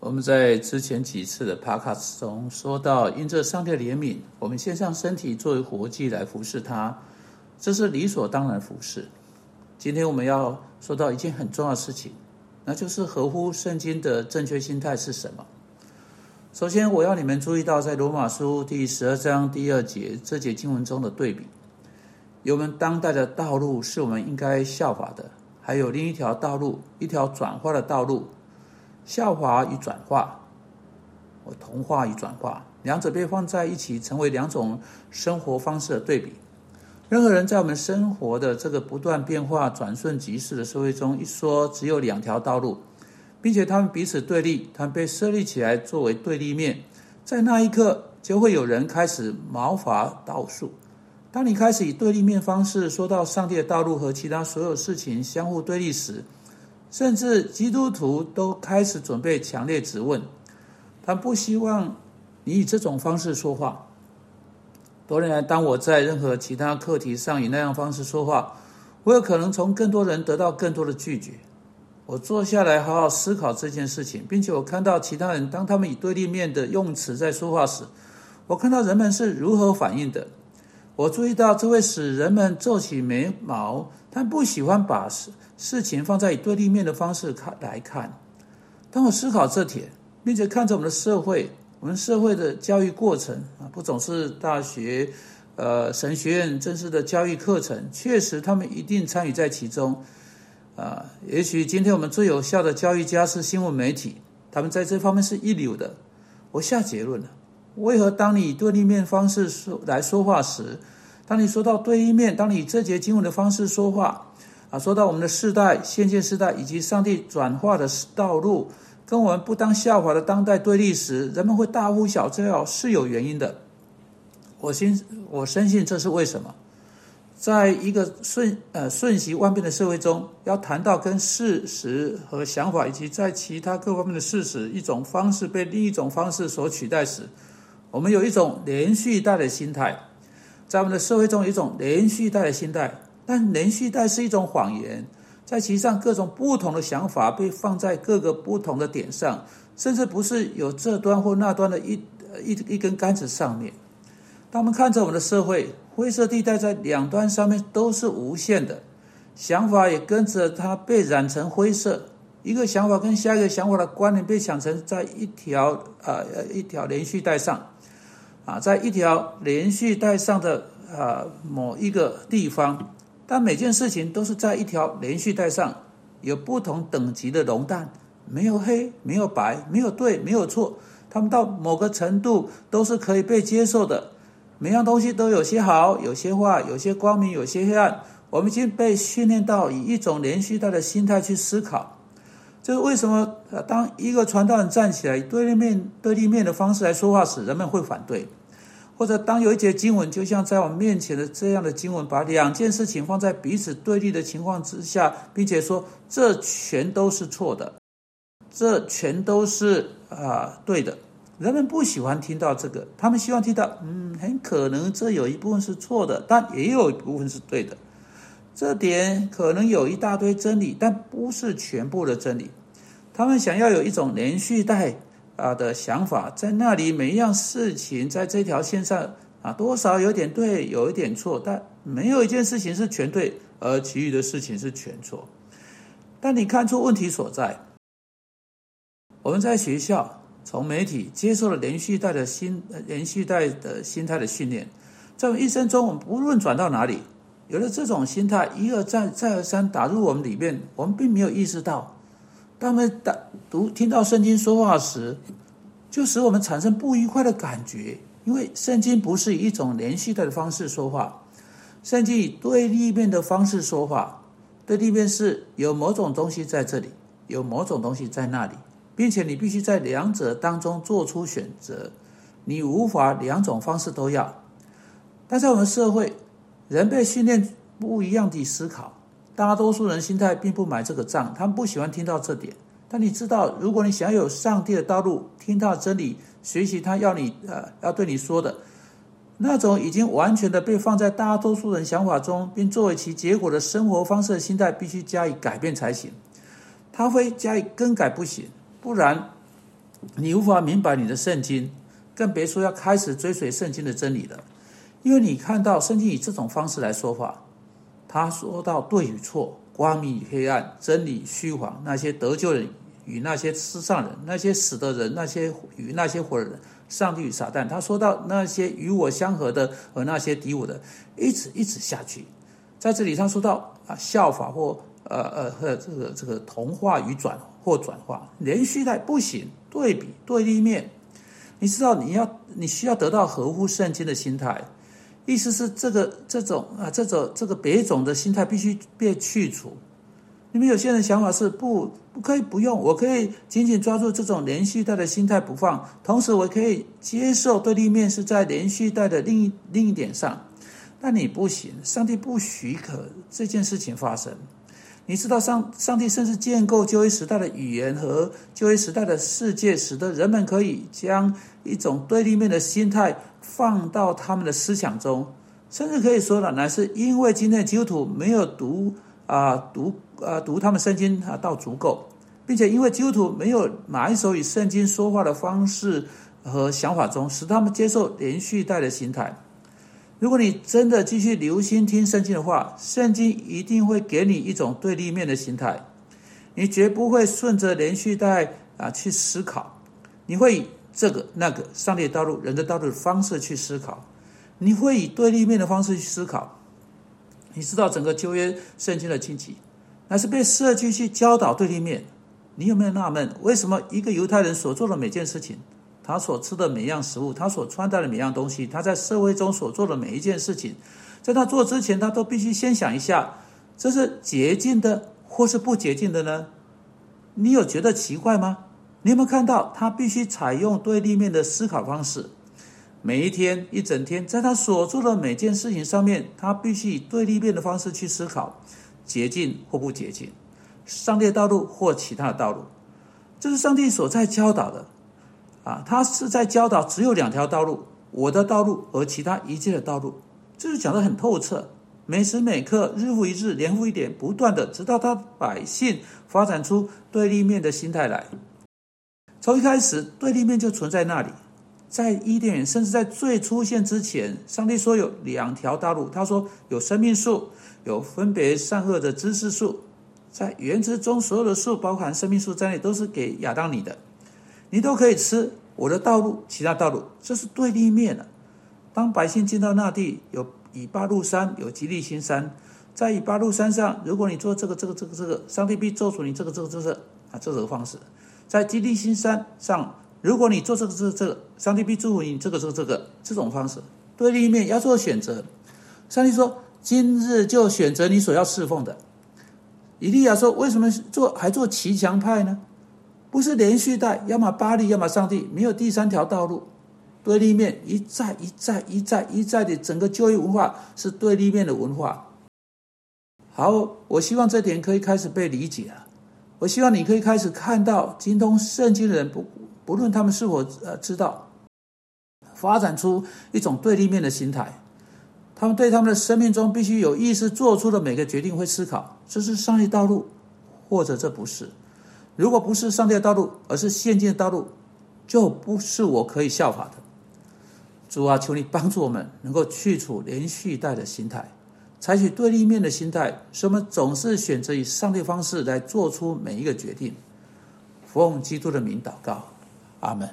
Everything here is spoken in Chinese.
我们在之前几次的 p o d c a s 中说到，因着上帝怜悯，我们献上身体作为活祭来服侍他，这是理所当然服侍。今天我们要说到一件很重要的事情，那就是合乎圣经的正确心态是什么？首先，我要你们注意到，在罗马书第十二章第二节这节经文中的对比，有我们当代的道路是我们应该效法的，还有另一条道路，一条转化的道路。下滑与转化，我同化与转化，两者被放在一起，成为两种生活方式的对比。任何人在我们生活的这个不断变化、转瞬即逝的社会中，一说只有两条道路，并且他们彼此对立，他们被设立起来作为对立面，在那一刻就会有人开始毛发倒竖。当你开始以对立面方式说到上帝的道路和其他所有事情相互对立时，甚至基督徒都开始准备强烈质问，他不希望你以这种方式说话。多年来，当我在任何其他课题上以那样方式说话，我有可能从更多人得到更多的拒绝。我坐下来好好思考这件事情，并且我看到其他人当他们以对立面的用词在说话时，我看到人们是如何反应的。我注意到这会使人们皱起眉毛，他不喜欢把事。事情放在以对立面的方式看来看，当我思考这点，并且看着我们的社会，我们社会的教育过程啊，不总是大学、呃神学院正式的教育课程，确实他们一定参与在其中啊。也许今天我们最有效的教育家是新闻媒体，他们在这方面是一流的。我下结论了：为何当你以对立面方式说来说话时，当你说到对立面，当你以这节经文的方式说话？啊，说到我们的世代、先见世代以及上帝转化的道路，跟我们不当效法的当代对立时，人们会大呼小叫，是有原因的。我信，我深信这是为什么？在一个瞬呃瞬息万变的社会中，要谈到跟事实和想法以及在其他各方面的事实一种方式被另一种方式所取代时，我们有一种连续带的心态，在我们的社会中有一种连续带的心态。但连续带是一种谎言，在其上各种不同的想法被放在各个不同的点上，甚至不是有这端或那端的一一一根杆子上面。当我们看着我们的社会，灰色地带在两端上面都是无限的，想法也跟着它被染成灰色。一个想法跟下一个想法的关联被想成在一条啊一条连续带上，啊，在一条连续带上的啊某一个地方。但每件事情都是在一条连续带上，有不同等级的熔淡，没有黑，没有白，没有对，没有错，他们到某个程度都是可以被接受的。每样东西都有些好，有些坏，有些光明，有些黑暗。我们已经被训练到以一种连续带的心态去思考。这是为什么？当一个传道人站起来对立面对立面的方式来说话时，人们会反对。或者当有一节经文，就像在我面前的这样的经文，把两件事情放在彼此对立的情况之下，并且说这全都是错的，这全都是啊对的。人们不喜欢听到这个，他们希望听到，嗯，很可能这有一部分是错的，但也有一部分是对的。这点可能有一大堆真理，但不是全部的真理。他们想要有一种连续带。啊的想法在那里，每一样事情在这条线上啊，多少有点对，有一点错，但没有一件事情是全对，而其余的事情是全错。但你看出问题所在。我们在学校从媒体接受了连续带的心连续带的心态的训练，在我们一生中，我们不论转到哪里，有了这种心态，一而再再而三打入我们里面，我们并没有意识到。当我们打读听到圣经说话时，就使我们产生不愉快的感觉，因为圣经不是以一种连续的方式说话，圣经以对立面的方式说话。对立面是有某种东西在这里，有某种东西在那里，并且你必须在两者当中做出选择，你无法两种方式都要。但在我们社会，人被训练不一样的思考。大多数人心态并不买这个账，他们不喜欢听到这点。但你知道，如果你想有上帝的道路，听到真理，学习他要你呃要对你说的，那种已经完全的被放在大多数人想法中，并作为其结果的生活方式的心态，必须加以改变才行。他会加以更改不行，不然你无法明白你的圣经，更别说要开始追随圣经的真理了。因为你看到圣经以这种方式来说话，他说到对与错、光明与黑暗、真理与虚谎，那些得救人与那些世上人，那些死的人，那些与那些活的人，上帝与撒旦。他说到那些与我相合的和那些敌我的，一直一直下去。在这里，他说到啊，效法或呃呃和这个这个同化与转或转化，连续带不行，对比对立面。你知道你要你需要得到合乎圣经的心态。意思是这个这种啊，这种这个别种的心态必须被去除。你们有些人想法是不不可以不用，我可以紧紧抓住这种连续带的心态不放，同时我可以接受对立面是在连续带的另一另一点上。但你不行，上帝不许可这件事情发生。你知道上上帝甚至建构旧约时代的语言和旧约时代的世界，使得人们可以将一种对立面的心态。放到他们的思想中，甚至可以说了，乃是因为今天的基督徒没有读啊读啊读他们圣经啊到足够，并且因为基督徒没有马一手与圣经说话的方式和想法中，使他们接受连续带的心态。如果你真的继续留心听圣经的话，圣经一定会给你一种对立面的心态，你绝不会顺着连续带啊去思考，你会以。这个那个上帝的道路、人的道路的方式去思考，你会以对立面的方式去思考。你知道整个旧约圣经的经济，那是被设计去教导对立面。你有没有纳闷，为什么一个犹太人所做的每件事情，他所吃的每样食物，他所穿戴的每样东西，他在社会中所做的每一件事情，在他做之前，他都必须先想一下，这是洁净的或是不洁净的呢？你有觉得奇怪吗？你有没有看到他必须采用对立面的思考方式？每一天一整天，在他所做的每件事情上面，他必须以对立面的方式去思考：捷径或不捷径，上帝的道路或其他的道路。这是上帝所在教导的啊！他是在教导只有两条道路：我的道路和其他一切的道路。这是讲的很透彻，每时每刻，日复一日，年复一年，不断的，直到他百姓发展出对立面的心态来。从一开始，对立面就存在那里。在伊甸园，甚至在最出现之前，上帝说有两条道路。他说有生命树，有分别善恶的知识树。在园子中，所有的树，包含生命树在内，都是给亚当你的，你都可以吃。我的道路，其他道路，这是对立面的。当百姓进到那地，有以巴路山，有吉利新山。在以巴路山上，如果你做这个、这个、这个、这个，上帝必咒诅你这个、这个、这个啊，这种方式。在吉利新山上，如果你做这个、这、个这个，上帝必祝福你这个、这个、这个这种方式。对立面要做选择。上帝说：“今日就选择你所要侍奉的。”以利亚说：“为什么做还做骑墙派呢？不是连续带，要么巴黎，要么上帝，没有第三条道路。对立面一再、一再、一再、一再的整个就业文化是对立面的文化。好，我希望这点可以开始被理解了。我希望你可以开始看到精通圣经的人，不不论他们是否呃知道，发展出一种对立面的心态。他们对他们的生命中必须有意识做出的每个决定，会思考这是上帝道路，或者这不是。如果不是上帝的道路，而是现今的道路，就不是我可以效法的。主啊，求你帮助我们，能够去除连续带的心态。采取对立面的心态，使我们总是选择以上帝方式来做出每一个决定。奉基督的名祷告，阿门。